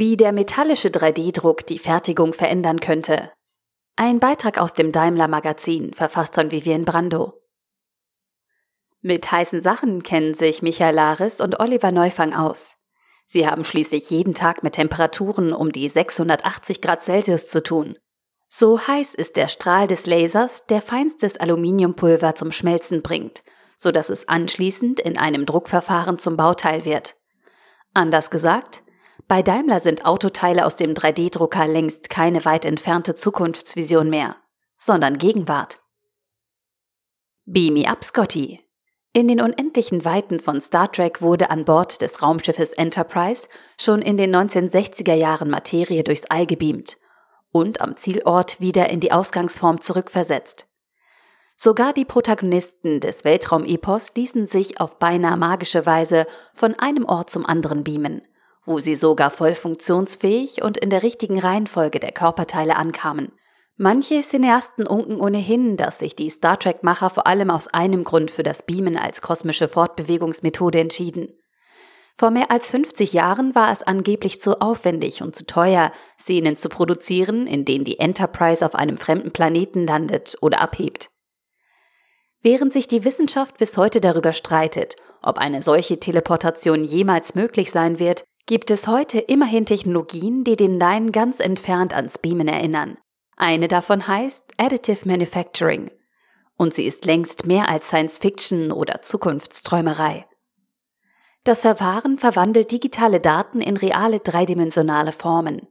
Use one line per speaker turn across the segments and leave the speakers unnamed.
Wie der metallische 3D-Druck die Fertigung verändern könnte. Ein Beitrag aus dem Daimler Magazin, verfasst von Vivienne Brando. Mit heißen Sachen kennen sich Michael Laris und Oliver Neufang aus. Sie haben schließlich jeden Tag mit Temperaturen um die 680 Grad Celsius zu tun. So heiß ist der Strahl des Lasers, der feinstes Aluminiumpulver zum Schmelzen bringt, so dass es anschließend in einem Druckverfahren zum Bauteil wird. Anders gesagt, bei Daimler sind Autoteile aus dem 3D-Drucker längst keine weit entfernte Zukunftsvision mehr, sondern Gegenwart. Beam me up, Scotty. In den unendlichen Weiten von Star Trek wurde an Bord des Raumschiffes Enterprise schon in den 1960er Jahren Materie durchs All gebeamt und am Zielort wieder in die Ausgangsform zurückversetzt. Sogar die Protagonisten des Weltraumepos ließen sich auf beinahe magische Weise von einem Ort zum anderen beamen, wo sie sogar voll funktionsfähig und in der richtigen Reihenfolge der Körperteile ankamen. Manche Cineasten unken ohnehin, dass sich die Star Trek-Macher vor allem aus einem Grund für das Beamen als kosmische Fortbewegungsmethode entschieden. Vor mehr als 50 Jahren war es angeblich zu aufwendig und zu teuer, Szenen zu produzieren, in denen die Enterprise auf einem fremden Planeten landet oder abhebt. Während sich die Wissenschaft bis heute darüber streitet, ob eine solche Teleportation jemals möglich sein wird, gibt es heute immerhin Technologien, die den Laien ganz entfernt ans Beamen erinnern. Eine davon heißt Additive Manufacturing. Und sie ist längst mehr als Science Fiction oder Zukunftsträumerei. Das Verfahren verwandelt digitale Daten in reale dreidimensionale Formen.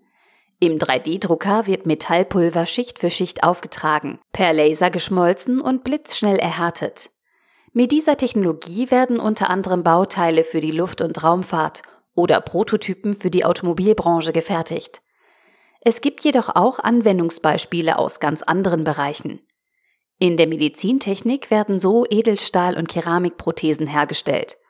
Im 3D-Drucker wird Metallpulver Schicht für Schicht aufgetragen, per Laser geschmolzen und blitzschnell erhärtet. Mit dieser Technologie werden unter anderem Bauteile für die Luft- und Raumfahrt oder Prototypen für die Automobilbranche gefertigt. Es gibt jedoch auch Anwendungsbeispiele aus ganz anderen Bereichen. In der Medizintechnik werden so Edelstahl- und Keramikprothesen hergestellt –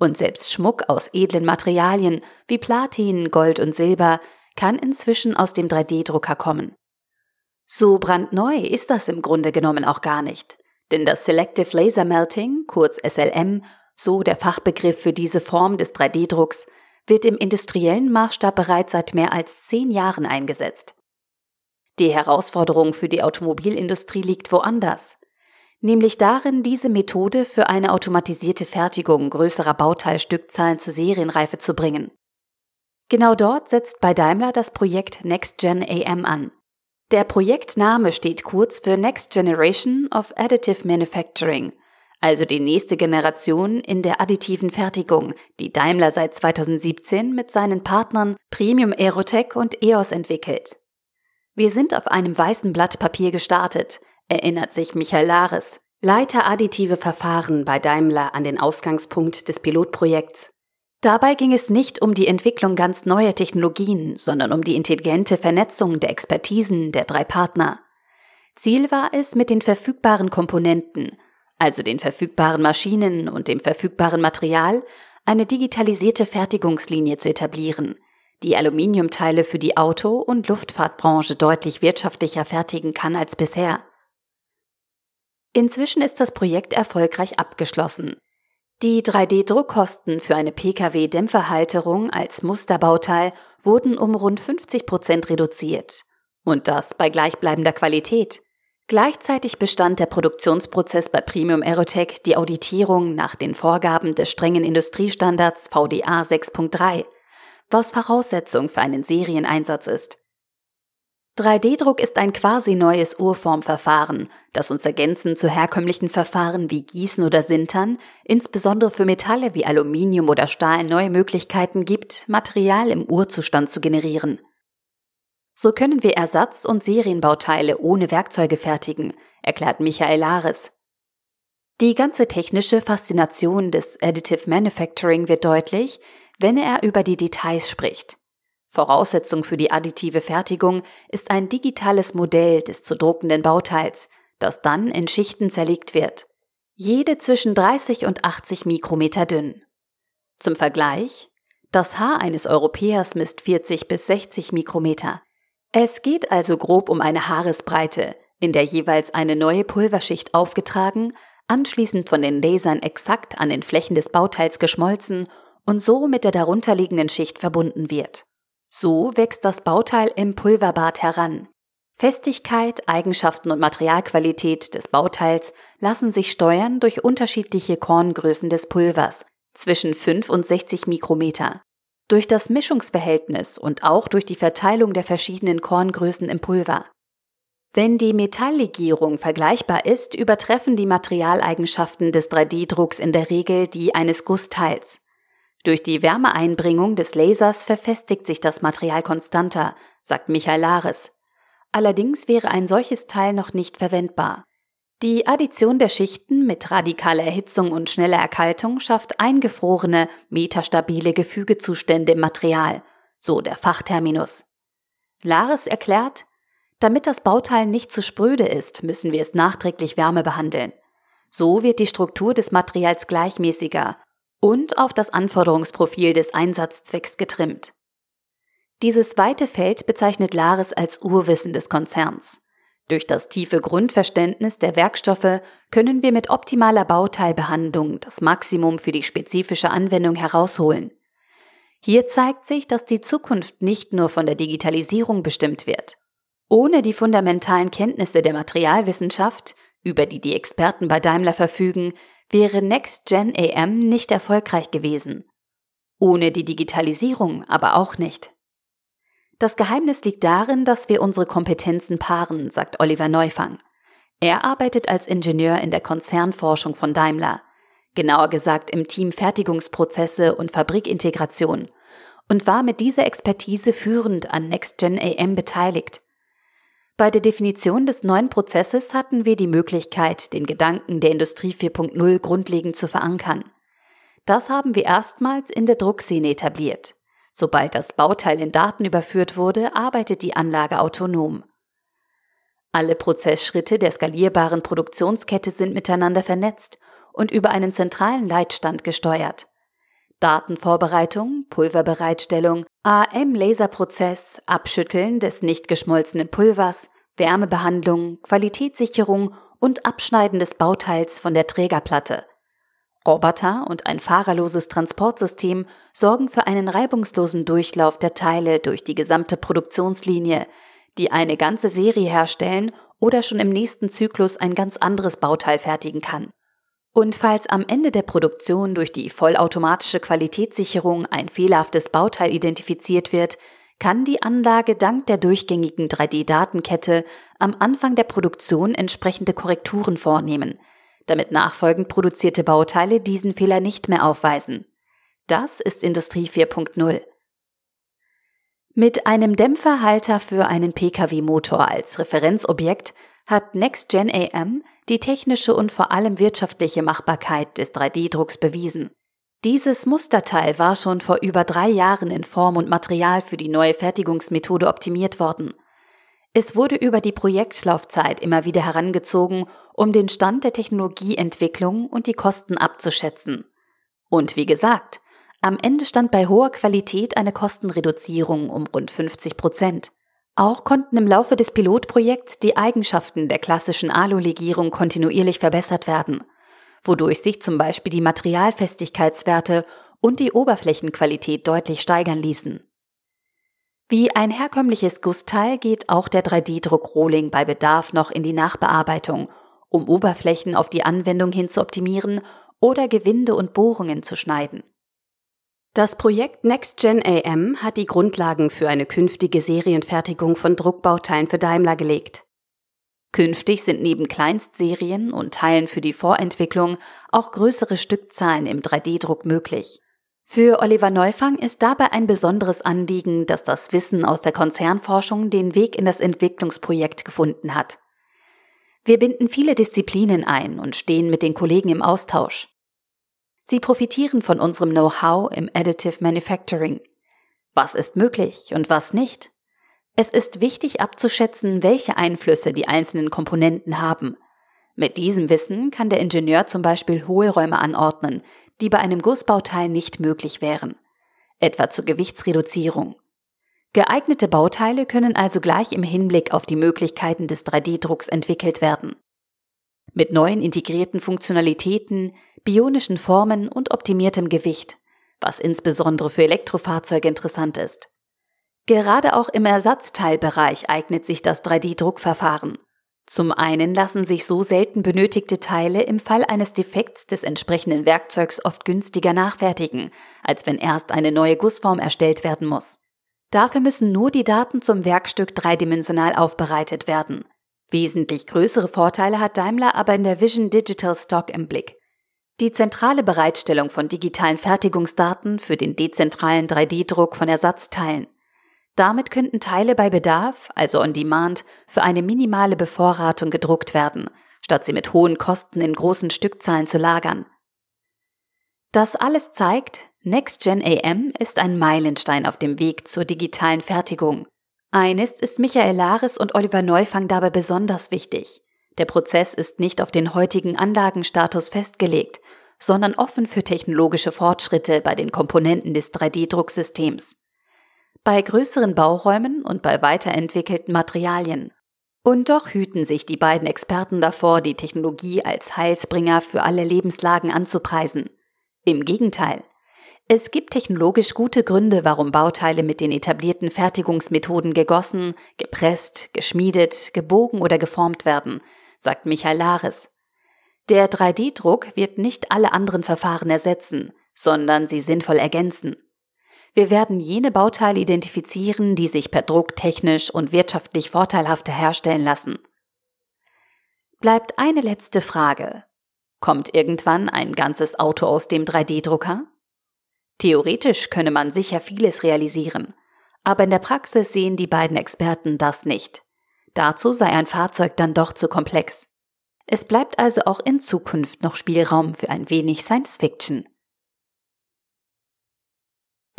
und selbst Schmuck aus edlen Materialien wie Platin, Gold und Silber kann inzwischen aus dem 3D-Drucker kommen. So brandneu ist das im Grunde genommen auch gar nicht. Denn das Selective Laser Melting, kurz SLM, so der Fachbegriff für diese Form des 3D-Drucks, wird im industriellen Maßstab bereits seit mehr als zehn Jahren eingesetzt. Die Herausforderung für die Automobilindustrie liegt woanders nämlich darin, diese Methode für eine automatisierte Fertigung größerer Bauteilstückzahlen zur Serienreife zu bringen. Genau dort setzt bei Daimler das Projekt NextGen AM an. Der Projektname steht kurz für Next Generation of Additive Manufacturing, also die nächste Generation in der additiven Fertigung, die Daimler seit 2017 mit seinen Partnern Premium Aerotech und EOS entwickelt. Wir sind auf einem weißen Blatt Papier gestartet, erinnert sich Michael Lares, Leiter additive Verfahren bei Daimler an den Ausgangspunkt des Pilotprojekts. Dabei ging es nicht um die Entwicklung ganz neuer Technologien, sondern um die intelligente Vernetzung der Expertisen der drei Partner. Ziel war es, mit den verfügbaren Komponenten, also den verfügbaren Maschinen und dem verfügbaren Material, eine digitalisierte Fertigungslinie zu etablieren, die Aluminiumteile für die Auto- und Luftfahrtbranche deutlich wirtschaftlicher fertigen kann als bisher. Inzwischen ist das Projekt erfolgreich abgeschlossen. Die 3D-Druckkosten für eine Pkw-Dämpferhalterung als Musterbauteil wurden um rund 50 Prozent reduziert. Und das bei gleichbleibender Qualität. Gleichzeitig bestand der Produktionsprozess bei Premium Aerotech die Auditierung nach den Vorgaben des strengen Industriestandards VDA 6.3, was Voraussetzung für einen Serieneinsatz ist. 3D-Druck ist ein quasi neues Urformverfahren, das uns ergänzend zu herkömmlichen Verfahren wie Gießen oder Sintern, insbesondere für Metalle wie Aluminium oder Stahl neue Möglichkeiten gibt, Material im Urzustand zu generieren. So können wir Ersatz- und Serienbauteile ohne Werkzeuge fertigen, erklärt Michael Lares. Die ganze technische Faszination des Additive Manufacturing wird deutlich, wenn er über die Details spricht. Voraussetzung für die additive Fertigung ist ein digitales Modell des zu druckenden Bauteils, das dann in Schichten zerlegt wird. Jede zwischen 30 und 80 Mikrometer dünn. Zum Vergleich, das Haar eines Europäers misst 40 bis 60 Mikrometer. Es geht also grob um eine Haaresbreite, in der jeweils eine neue Pulverschicht aufgetragen, anschließend von den Lasern exakt an den Flächen des Bauteils geschmolzen und so mit der darunterliegenden Schicht verbunden wird. So wächst das Bauteil im Pulverbad heran. Festigkeit, Eigenschaften und Materialqualität des Bauteils lassen sich steuern durch unterschiedliche Korngrößen des Pulvers zwischen 5 und 60 Mikrometer. Durch das Mischungsverhältnis und auch durch die Verteilung der verschiedenen Korngrößen im Pulver. Wenn die Metalllegierung vergleichbar ist, übertreffen die Materialeigenschaften des 3D-Drucks in der Regel die eines Gussteils. Durch die Wärmeeinbringung des Lasers verfestigt sich das Material konstanter, sagt Michael Lares. Allerdings wäre ein solches Teil noch nicht verwendbar. Die Addition der Schichten mit radikaler Erhitzung und schneller Erkaltung schafft eingefrorene, metastabile Gefügezustände im Material, so der Fachterminus. Lares erklärt, damit das Bauteil nicht zu spröde ist, müssen wir es nachträglich Wärme behandeln. So wird die Struktur des Materials gleichmäßiger und auf das Anforderungsprofil des Einsatzzwecks getrimmt. Dieses weite Feld bezeichnet Lares als Urwissen des Konzerns. Durch das tiefe Grundverständnis der Werkstoffe können wir mit optimaler Bauteilbehandlung das Maximum für die spezifische Anwendung herausholen. Hier zeigt sich, dass die Zukunft nicht nur von der Digitalisierung bestimmt wird. Ohne die fundamentalen Kenntnisse der Materialwissenschaft, über die die Experten bei Daimler verfügen, wäre Next Gen AM nicht erfolgreich gewesen. Ohne die Digitalisierung aber auch nicht. Das Geheimnis liegt darin, dass wir unsere Kompetenzen paaren, sagt Oliver Neufang. Er arbeitet als Ingenieur in der Konzernforschung von Daimler, genauer gesagt im Team Fertigungsprozesse und Fabrikintegration, und war mit dieser Expertise führend an Next Gen AM beteiligt bei der Definition des neuen Prozesses hatten wir die Möglichkeit, den Gedanken der Industrie 4.0 grundlegend zu verankern. Das haben wir erstmals in der Druckszene etabliert. Sobald das Bauteil in Daten überführt wurde, arbeitet die Anlage autonom. Alle Prozessschritte der skalierbaren Produktionskette sind miteinander vernetzt und über einen zentralen Leitstand gesteuert. Datenvorbereitung, Pulverbereitstellung, AM-Laserprozess, Abschütteln des nicht geschmolzenen Pulvers, Wärmebehandlung, Qualitätssicherung und Abschneiden des Bauteils von der Trägerplatte. Roboter und ein fahrerloses Transportsystem sorgen für einen reibungslosen Durchlauf der Teile durch die gesamte Produktionslinie, die eine ganze Serie herstellen oder schon im nächsten Zyklus ein ganz anderes Bauteil fertigen kann. Und falls am Ende der Produktion durch die vollautomatische Qualitätssicherung ein fehlerhaftes Bauteil identifiziert wird, kann die Anlage dank der durchgängigen 3D-Datenkette am Anfang der Produktion entsprechende Korrekturen vornehmen, damit nachfolgend produzierte Bauteile diesen Fehler nicht mehr aufweisen. Das ist Industrie 4.0. Mit einem Dämpferhalter für einen Pkw-Motor als Referenzobjekt hat NextGen AM die technische und vor allem wirtschaftliche Machbarkeit des 3D-Drucks bewiesen. Dieses Musterteil war schon vor über drei Jahren in Form und Material für die neue Fertigungsmethode optimiert worden. Es wurde über die Projektlaufzeit immer wieder herangezogen, um den Stand der Technologieentwicklung und die Kosten abzuschätzen. Und wie gesagt, am Ende stand bei hoher Qualität eine Kostenreduzierung um rund 50 Prozent. Auch konnten im Laufe des Pilotprojekts die Eigenschaften der klassischen Alu-Legierung kontinuierlich verbessert werden, wodurch sich zum Beispiel die Materialfestigkeitswerte und die Oberflächenqualität deutlich steigern ließen. Wie ein herkömmliches Gussteil geht auch der 3D-Druck Rohling bei Bedarf noch in die Nachbearbeitung, um Oberflächen auf die Anwendung hin zu optimieren oder Gewinde und Bohrungen zu schneiden. Das Projekt NextGen AM hat die Grundlagen für eine künftige Serienfertigung von Druckbauteilen für Daimler gelegt. Künftig sind neben Kleinstserien und Teilen für die Vorentwicklung auch größere Stückzahlen im 3D-Druck möglich. Für Oliver Neufang ist dabei ein besonderes Anliegen, dass das Wissen aus der Konzernforschung den Weg in das Entwicklungsprojekt gefunden hat. Wir binden viele Disziplinen ein und stehen mit den Kollegen im Austausch. Sie profitieren von unserem Know-how im Additive Manufacturing. Was ist möglich und was nicht? Es ist wichtig abzuschätzen, welche Einflüsse die einzelnen Komponenten haben. Mit diesem Wissen kann der Ingenieur zum Beispiel Hohlräume anordnen, die bei einem Gussbauteil nicht möglich wären, etwa zur Gewichtsreduzierung. Geeignete Bauteile können also gleich im Hinblick auf die Möglichkeiten des 3D-Drucks entwickelt werden. Mit neuen integrierten Funktionalitäten, bionischen Formen und optimiertem Gewicht, was insbesondere für Elektrofahrzeuge interessant ist. Gerade auch im Ersatzteilbereich eignet sich das 3D-Druckverfahren. Zum einen lassen sich so selten benötigte Teile im Fall eines Defekts des entsprechenden Werkzeugs oft günstiger nachfertigen, als wenn erst eine neue Gussform erstellt werden muss. Dafür müssen nur die Daten zum Werkstück dreidimensional aufbereitet werden. Wesentlich größere Vorteile hat Daimler aber in der Vision Digital Stock im Blick. Die zentrale Bereitstellung von digitalen Fertigungsdaten für den dezentralen 3D-Druck von Ersatzteilen – damit könnten Teile bei Bedarf, also on demand, für eine minimale Bevorratung gedruckt werden, statt sie mit hohen Kosten in großen Stückzahlen zu lagern. Das alles zeigt, NextGen AM ist ein Meilenstein auf dem Weg zur digitalen Fertigung. Eines ist Michael Lares und Oliver Neufang dabei besonders wichtig. Der Prozess ist nicht auf den heutigen Anlagenstatus festgelegt, sondern offen für technologische Fortschritte bei den Komponenten des 3D-Drucksystems bei größeren Bauräumen und bei weiterentwickelten Materialien. Und doch hüten sich die beiden Experten davor, die Technologie als Heilsbringer für alle Lebenslagen anzupreisen. Im Gegenteil. Es gibt technologisch gute Gründe, warum Bauteile mit den etablierten Fertigungsmethoden gegossen, gepresst, geschmiedet, gebogen oder geformt werden, sagt Michael Lares. Der 3D-Druck wird nicht alle anderen Verfahren ersetzen, sondern sie sinnvoll ergänzen. Wir werden jene Bauteile identifizieren, die sich per Druck technisch und wirtschaftlich vorteilhafter herstellen lassen. Bleibt eine letzte Frage. Kommt irgendwann ein ganzes Auto aus dem 3D-Drucker? Theoretisch könne man sicher vieles realisieren, aber in der Praxis sehen die beiden Experten das nicht. Dazu sei ein Fahrzeug dann doch zu komplex. Es bleibt also auch in Zukunft noch Spielraum für ein wenig Science Fiction.